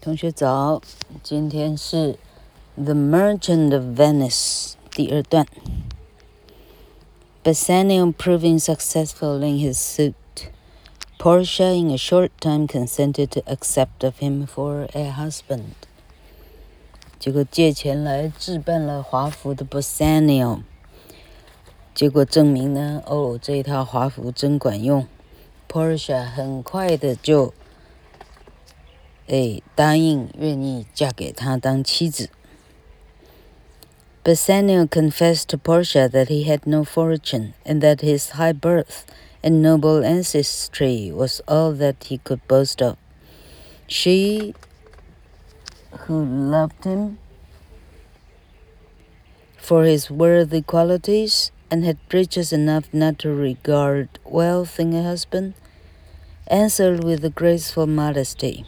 同学早，今天是《The Merchant of Venice》第二段。Bassanio proving successful in his suit, Portia in a short time consented to accept of him for a husband。结果借钱来置办了华服的 Bassanio，结果证明呢，哦，这一套华服真管用，Portia 很快的就。 哎，答应愿意嫁给他当妻子。Bassanio confessed to Portia that he had no fortune, and that his high birth and noble ancestry was all that he could boast of. She, who loved him for his worthy qualities and had riches enough not to regard wealth in a husband, answered with a graceful modesty.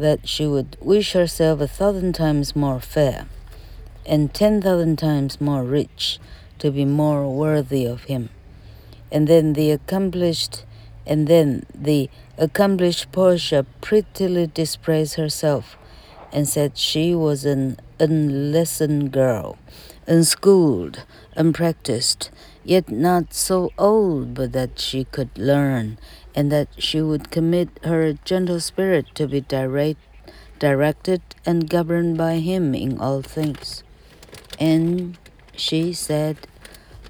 that she would wish herself a thousand times more fair, and ten thousand times more rich, to be more worthy of him. And then the accomplished, and then the accomplished Portia prettily dispraised herself, and said she was an unlessoned girl, unschooled, unpracticed, yet not so old but that she could learn and that she would commit her gentle spirit to be direct, directed and governed by him in all things. And she said,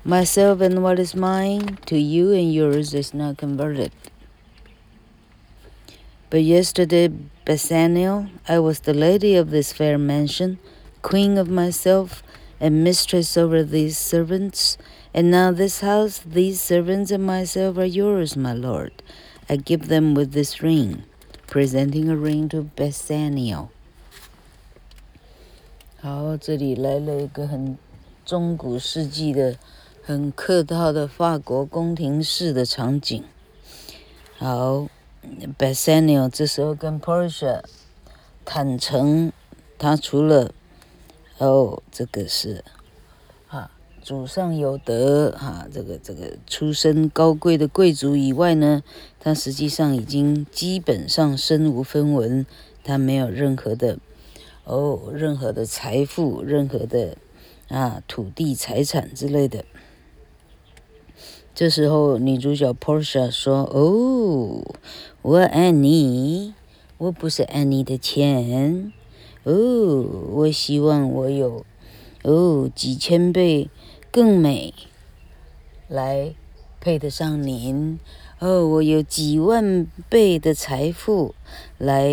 Myself and what is mine to you and yours is not converted. But yesterday, Bassanio, I was the lady of this fair mansion, queen of myself, and mistress over these servants, and now this house, these servants, and myself are yours, my lord. I give them with this ring, presenting a ring to Bassanio. 好，这里来了一个很中古世纪的、很客套的法国宫廷式的场景。好，Bassanio 这时候跟 Portia 坦诚，他除了哦，这个是。祖上有德，哈、啊，这个这个出身高贵的贵族以外呢，他实际上已经基本上身无分文，他没有任何的哦，任何的财富，任何的啊土地财产之类的。这时候女主角 Portia 说：“哦，我爱你，我不是爱你的钱，哦，我希望我有哦几千倍。”更美，来配得上您哦！我有几万倍的财富，来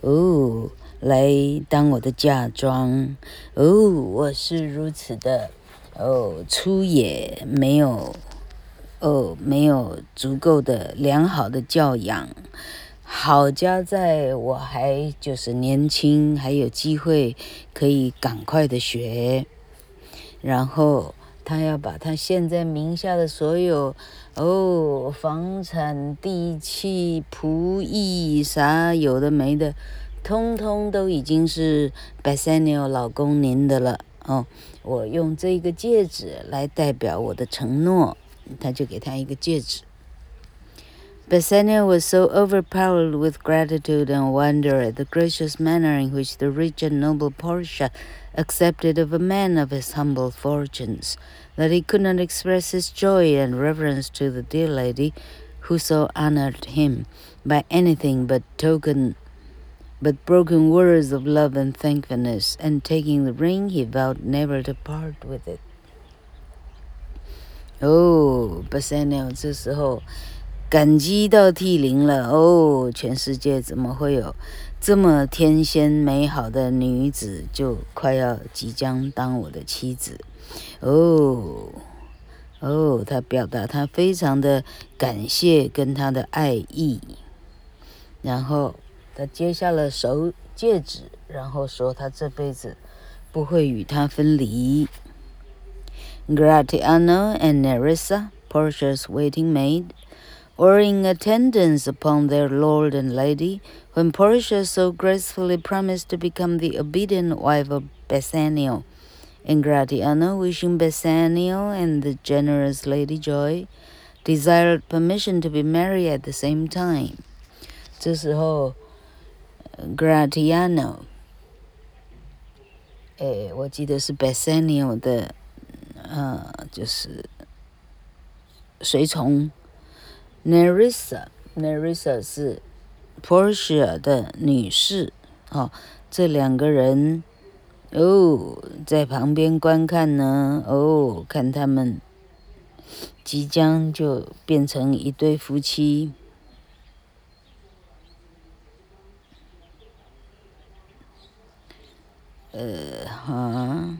哦，来当我的嫁妆哦！我是如此的哦粗野，没有哦，没有足够的良好的教养，好家在我还就是年轻，还有机会可以赶快的学，然后。他要把他现在名下的所有哦，房产、地契、仆役啥有的没的，通通都已经是 Bassanio 老公您的了哦。我用这个戒指来代表我的承诺，他就给他一个戒指。Bassanio was so overpowered with gratitude and wonder at the gracious manner in which the rich and noble Portia accepted of a man of his humble fortunes, that he could not express his joy and reverence to the dear lady who so honored him by anything but token but broken words of love and thankfulness, and taking the ring he vowed never to part with it. Oh, Bassanio 这时候感激到涕零了。哦，全世界怎么会有？这么天仙美好的女子，就快要即将当我的妻子， 哦，哦，她表达她非常的感谢跟她的爱意，然后她接下了手戒指，然后说她这辈子不会与他分离。Gratiano and Nerissa, Portia's waiting maid. or in attendance upon their lord and lady, when Portia so gracefully promised to become the obedient wife of Bassanio, and Gratiano, wishing Bassanio and the generous lady joy, desired permission to be married at the same time. 这时候， Gratiano，哎，我记得是 Bassanio 的，呃，就是随从 Nerissa，Nerissa 是 Portia 的女士，哦，这两个人 哦在旁边观看呢，哦，看他们即将就变成一对夫妻。呃，啊，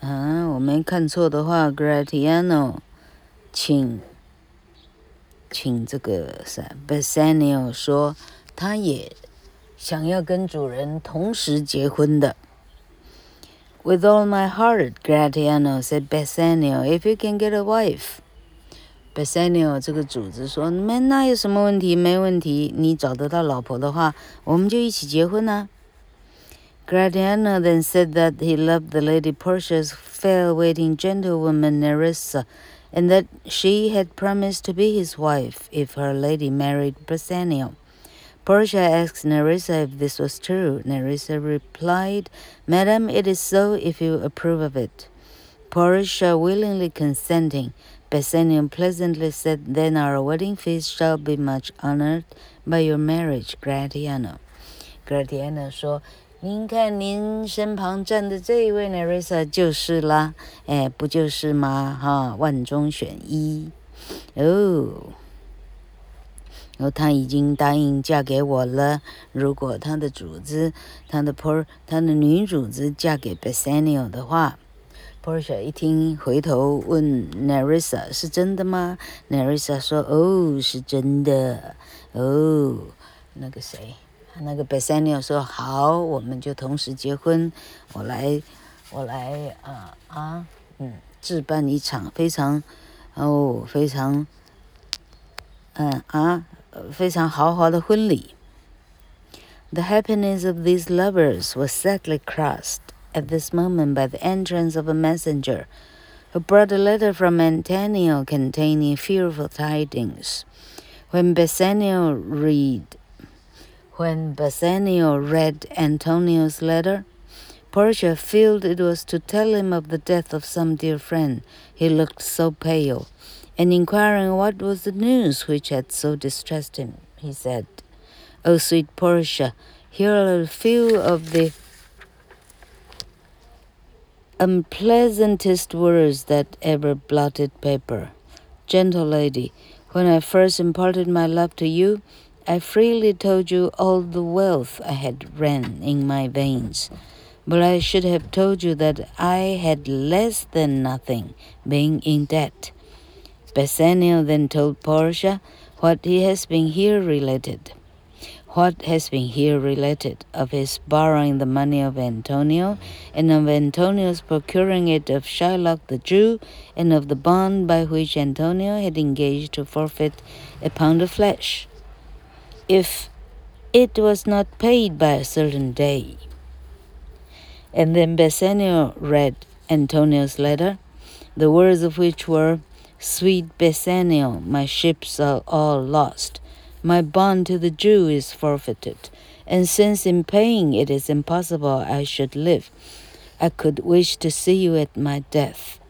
啊，我没看错的话，Gratiano，请，请这个啥，Bassanio 说，他也想要跟主人同时结婚的。With all my heart, Gratiano said Bassanio, if you can get a wife. Bassanio 这个主子说：“没，那有什么问题？没问题。你找得到老婆的话，我们就一起结婚啊。” Gratiano then said that he loved the Lady Portia's fair waiting gentlewoman Nerissa, and that she had promised to be his wife if her lady married Bassanio. Portia asked Nerissa if this was true. Nerissa replied, Madam, it is so if you approve of it. Portia willingly consenting, Bassanio pleasantly said, Then our wedding feast shall be much honored by your marriage, Gratiano. Gratiano 说：“您看，您身旁站的这一位 Nerissa 就是啦，哎，不就是吗？哈，万中选一哦。 然后他已经答应嫁给我了。如果他的主子，他的 Por，他的女主子嫁给 Bassanio 的话。” Portia 一听，回头问 Nerissa：“ 是真的吗？”Nerissa 说：“哦，是真的。”哦，那个谁，那个 Bassanio 说：“好，我们就同时结婚。我来，我来，啊啊，嗯，置办一场非常，哦，非常，嗯啊，非常豪华的婚礼。” The happiness of these lovers was sadly crossed. at this moment by the entrance of a messenger who brought a letter from Antonio containing fearful tidings. When Bassanio read when Bassanio read Antonio's letter, Portia felt it was to tell him of the death of some dear friend. He looked so pale, and inquiring what was the news which had so distressed him, he said, O sweet Portia, here are a few of the unpleasantest words that ever blotted paper. Gentle lady, when I first imparted my love to you, I freely told you all the wealth I had ran in my veins. But I should have told you that I had less than nothing, being in debt. Bassanio then told Portia what he has been here related what has been here related of his borrowing the money of Antonio, and of Antonio's procuring it of Shylock the Jew, and of the bond by which Antonio had engaged to forfeit a pound of flesh, if it was not paid by a certain day. And then Bassanio read Antonio's letter, the words of which were, Sweet Bassanio, my ships are all lost my bond to the Jew is forfeited, and since in paying it is impossible I should live, I could wish to see you at my death.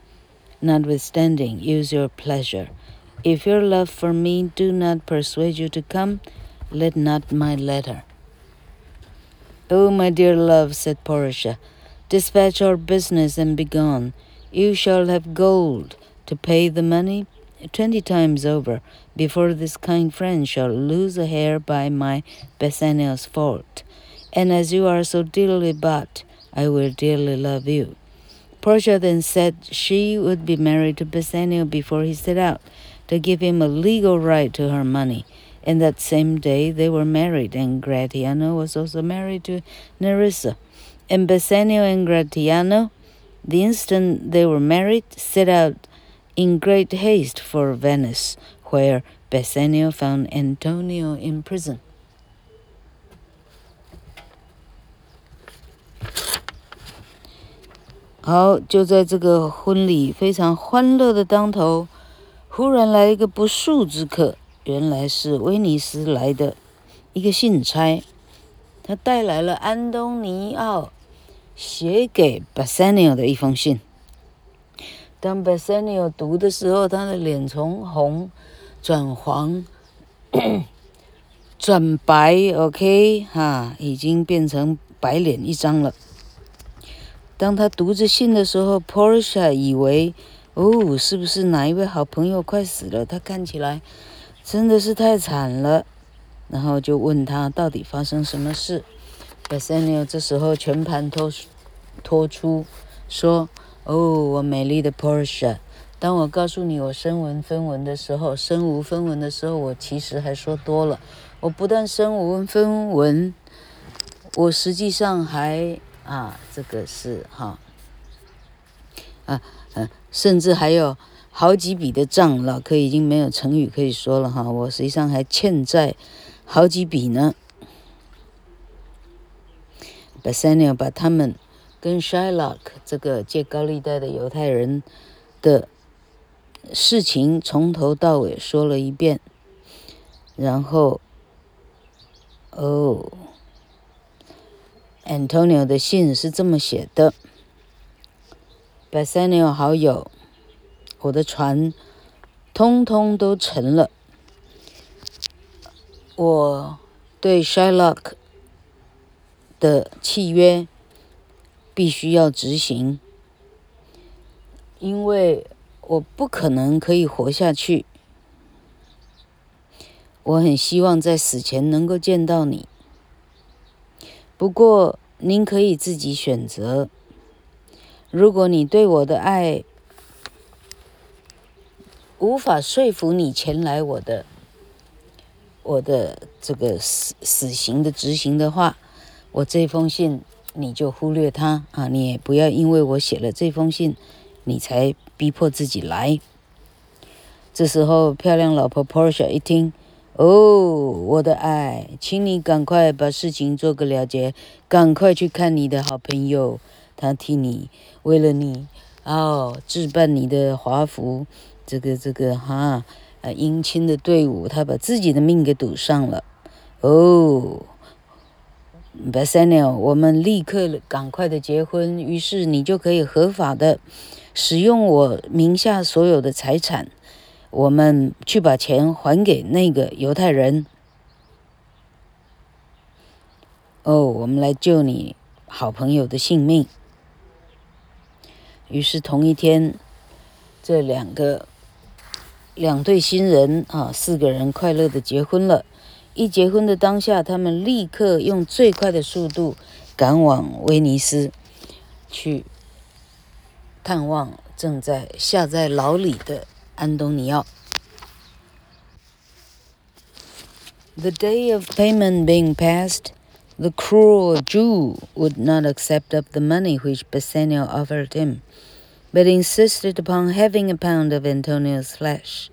Notwithstanding, use your pleasure. If your love for me do not persuade you to come, let not my letter. Oh, my dear love, said Portia, dispatch our business and be gone. You shall have gold to pay the money twenty times over before this kind friend shall lose a hair by my Bassanio's fault. And as you are so dearly bought, I will dearly love you. Portia then said she would be married to Bassanio before he set out, to give him a legal right to her money. And that same day they were married, and Gratiano was also married to Nerissa. And Bassanio and Gratiano, the instant they were married, set out in great haste for Venice, where Bassanio found Antonio in prison. 好，就在这个婚礼非常欢乐的当头，忽然来一个不速之客，原来是威尼斯来的一个信差，他带来了安东尼奥写给 Bassanio 的一封信。当 Bassanio 读的时候，他的脸从红转黄，转白，OK，哈，已经变成白脸一张了。当他读着信的时候，Portia 以为，哦，是不是哪一位好朋友快死了？他看起来真的是太惨了。然后就问他到底发生什么事。Bassanio 这时候全盘托托出，说：“哦，我美丽的 Portia，当我告诉你我身无分文的时候，身无分文的时候，我其实还说多了。我不但身无分文，我实际上还啊，这个是哈啊啊，甚至还有好几笔的账，老柯已经没有成语可以说了哈。我实际上还欠债好几笔呢。不删了把他们跟 Shylock 这个借高利贷的犹太人的事情从头到尾说了一遍，然后。哦，Antonio 的信是这么写的：Bassanio 好友，我的船通通都沉了，我对 Shylock 的契约必须要执行，因为我不可能可以活下去。我很希望在死前能够见到你，不过您可以自己选择。如果你对我的爱无法说服你前来我的我的这个死死刑的执行的话，我这封信你就忽略它啊！你也不要因为我写了这封信，你才逼迫自己来。这时候，漂亮老婆 Portia 一听。哦我的爱，请你赶快把事情做个了结，赶快去看你的好朋友，他替你，为了你，哦，置办你的华服，这个这个哈，呃，迎亲的队伍，他把自己的命给赌上了。哦，Bassanio，我们立刻赶快的结婚，于是你就可以合法的使用我名下所有的财产。我们去把钱还给那个犹太人。哦，我们来救你好朋友的性命。于是同一天，这两个两对新人啊，四个人快乐的结婚了。一结婚的当下，他们立刻用最快的速度赶往威尼斯，去探望正在下在牢里的。安东尼奥。The day of payment being past, the cruel Jew would not accept of the money which Bassanio offered him, but insisted upon having a pound of Antonio's flesh.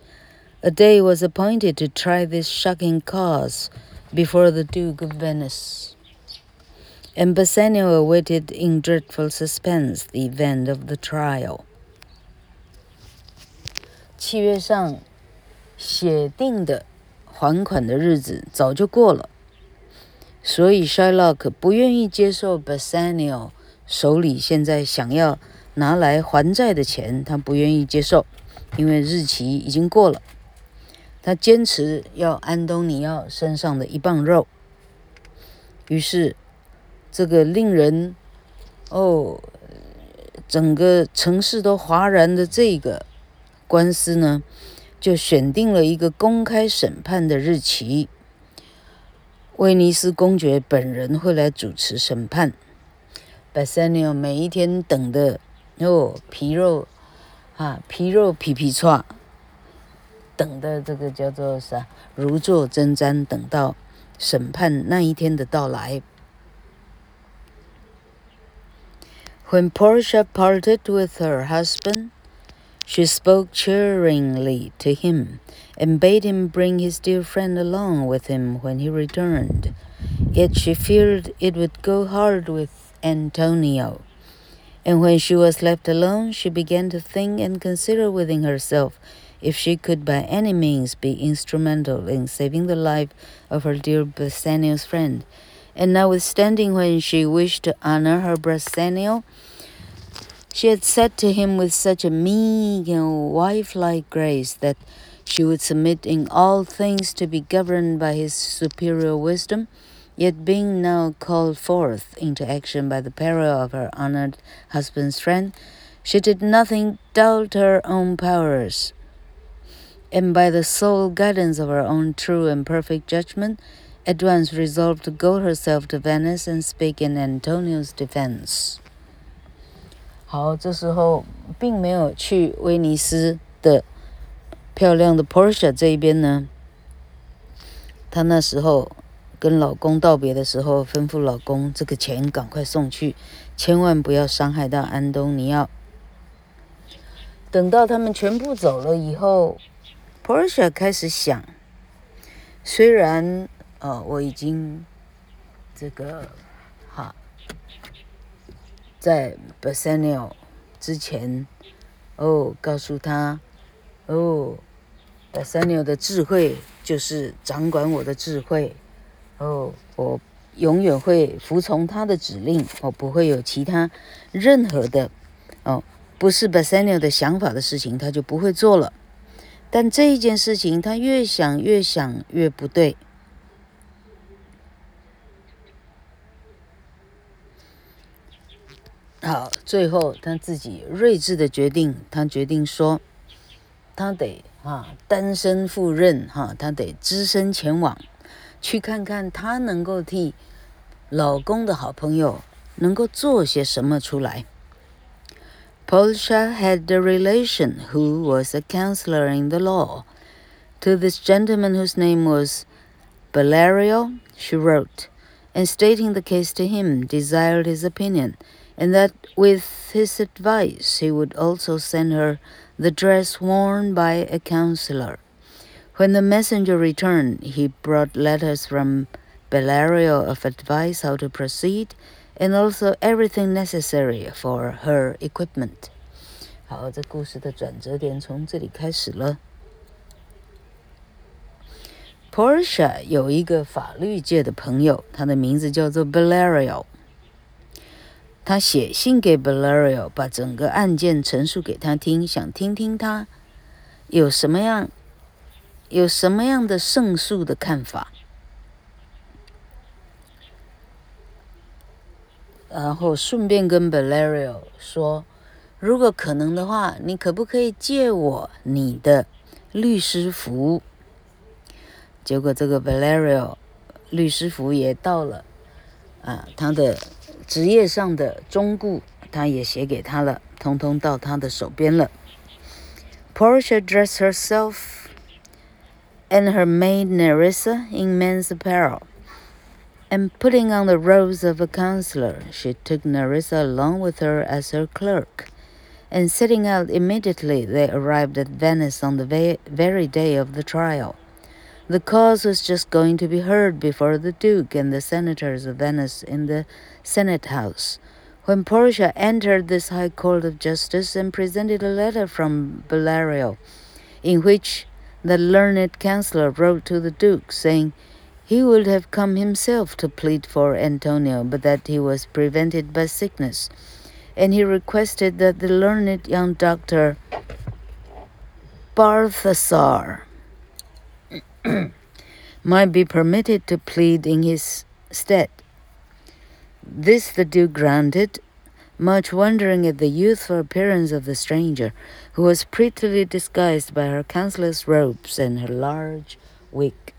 A day was appointed to try this shocking cause before the Duke of Venice, and Bassanio awaited in dreadful suspense the event of the trial. 契约上写定的还款的日子早就过了，所以 Shylock 不愿意接受 Bassanio 手里现在想要拿来还债的钱，他不愿意接受，因为日期已经过了。 他坚持要安东尼奥身上的一磅肉。于是，这个令人哦，整个城市都哗然的这个。官司呢，就选定了一个公开审判的日期。威尼斯公爵本人会来主持审判。Bassanio 每一天等的哦，皮肉啊，皮肉皮皮剉，等的这个叫做啥，如坐针毡，等到审判那一天的到来。When Portia parted with her husband. She spoke cheeringly to him, and bade him bring his dear friend along with him when he returned. Yet she feared it would go hard with Antonio. And when she was left alone, she began to think and consider within herself if she could by any means be instrumental in saving the life of her dear Bassanio's friend. And notwithstanding when she wished to honor her Bassanio, she had said to him with such a meek and wife-like grace that she would submit in all things to be governed by his superior wisdom, yet being now called forth into action by the peril of her honored husband's friend, she did nothing doubt her own powers, and by the sole guidance of her own true and perfect judgment, at once resolved to go herself to Venice and speak in Antonio's defense. 好，这时候并没有去威尼斯的漂亮的 Portia 这一边呢。她那时候跟老公道别的时候，吩咐老公这个钱赶快送去，千万不要伤害到安东尼奥。等到他们全部走了以后，Portia 开始想，虽然呃我已经这个哈。在 Bassanio 之前，哦，告诉他，哦，Bassanio 的智慧就是掌管我的智慧，哦，我永远会服从他的指令，我不会有其他任何的，哦，不是 Bassanio 的想法的事情，他就不会做了。但这一件事情，他越想越想越不对。好，最后他自己睿智的决定，他决定说，他得啊单身赴任哈，他得只身前往，去看看他能够替老公的好朋友能够做些什么出来。Portia had a relation who was a counselor in the law. To this gentleman whose name was Bellario, she wrote, and stating the case to him, desired his opinion. and that with his advice he would also send her the dress worn by a counselor. When the messenger returned, he brought letters from Bellario of advice how to proceed, and also everything necessary for her equipment. 好，这故事的转折点从这里开始了。Portia 有一个法律界的朋友，他的名字叫做 Bellario。他写信给 Bellario，把整个案件陈述给他听，想听听他有什么样、有什么样的胜诉的看法。然后顺便跟 Valerio 说，如果可能的话，你可不可以借我你的律师服？结果这个 Valerio 律师服也到了，啊，他的。职业上的忠告，他也写给他了，通通到他的手边了。Portia dressed herself and her maid Nerissa in men's apparel, and putting on the robes of a counselor, she took Nerissa along with her as her clerk. And setting out immediately, they arrived at Venice on the very day of the trial. The cause was just going to be heard before the Duke and the senators of Venice in the Senate House. When Portia entered this high court of justice and presented a letter from Bellario, in which the learned counselor wrote to the Duke, saying he would have come himself to plead for Antonio, but that he was prevented by sickness, and he requested that the learned young doctor Balthasar might be permitted to plead in his stead. This the Duke granted, much wondering at the youthful appearance of the stranger, who was prettily disguised by her counselor's robes and her large wig.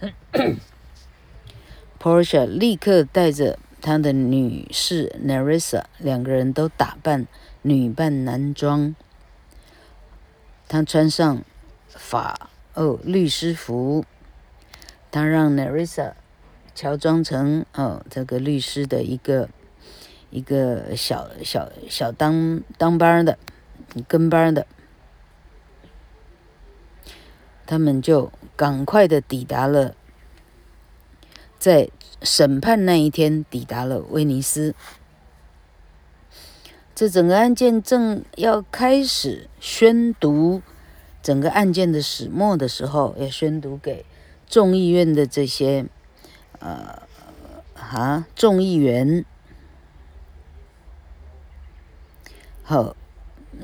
Portia 立刻带着她的女士 Nerissa，两个人都打扮女扮男装。她穿上。法哦，律师服，他让 Nerissa 乔装成哦这个律师的一个一个小小小当当班的跟班的，他们就赶快的抵达了，在审判那一天抵达了威尼斯。这整个案件正要开始宣读整个案件的始末的时候，要宣读给众议院的这些呃啊众议员，好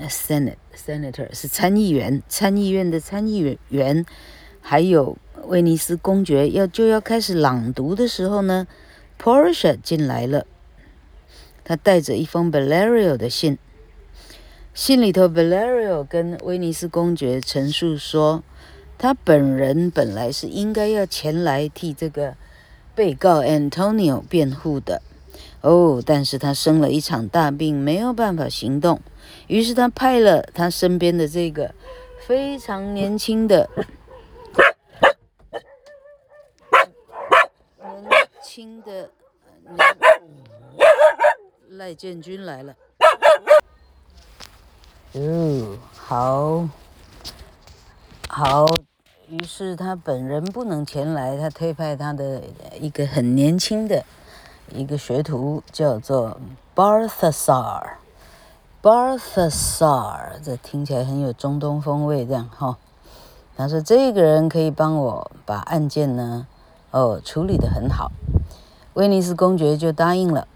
，Senate Senator 是参议员，参议院的参议员，还有威尼斯公爵要就要开始朗读的时候呢，Portia 进来了。他带着一封 Bellario 的信，信里头 Bellario 跟威尼斯公爵陈述说，他本人本来是应该要前来替这个被告 Antonio 辩护的，哦，但是他生了一场大病，没有办法行动，于是他派了他身边的这个非常年轻的年轻的。赖建军来了，哦，好，好，于是他本人不能前来，他推派他的一个很年轻的一个学徒，叫做 Barthasar。Balthasar，这听起来很有中东风味，这样哈。他说这个人可以帮我把案件呢，哦，处理得很好。威尼斯公爵就答应了。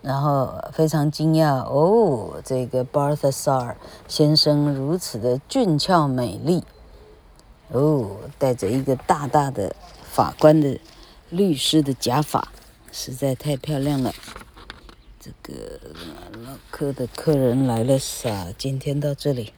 然后非常惊讶哦，这个 Balthasar 先生如此的俊俏美丽哦，戴着一个大大的法官的律师的假发，实在太漂亮了。这个老客的客人来了，撒？今天到这里。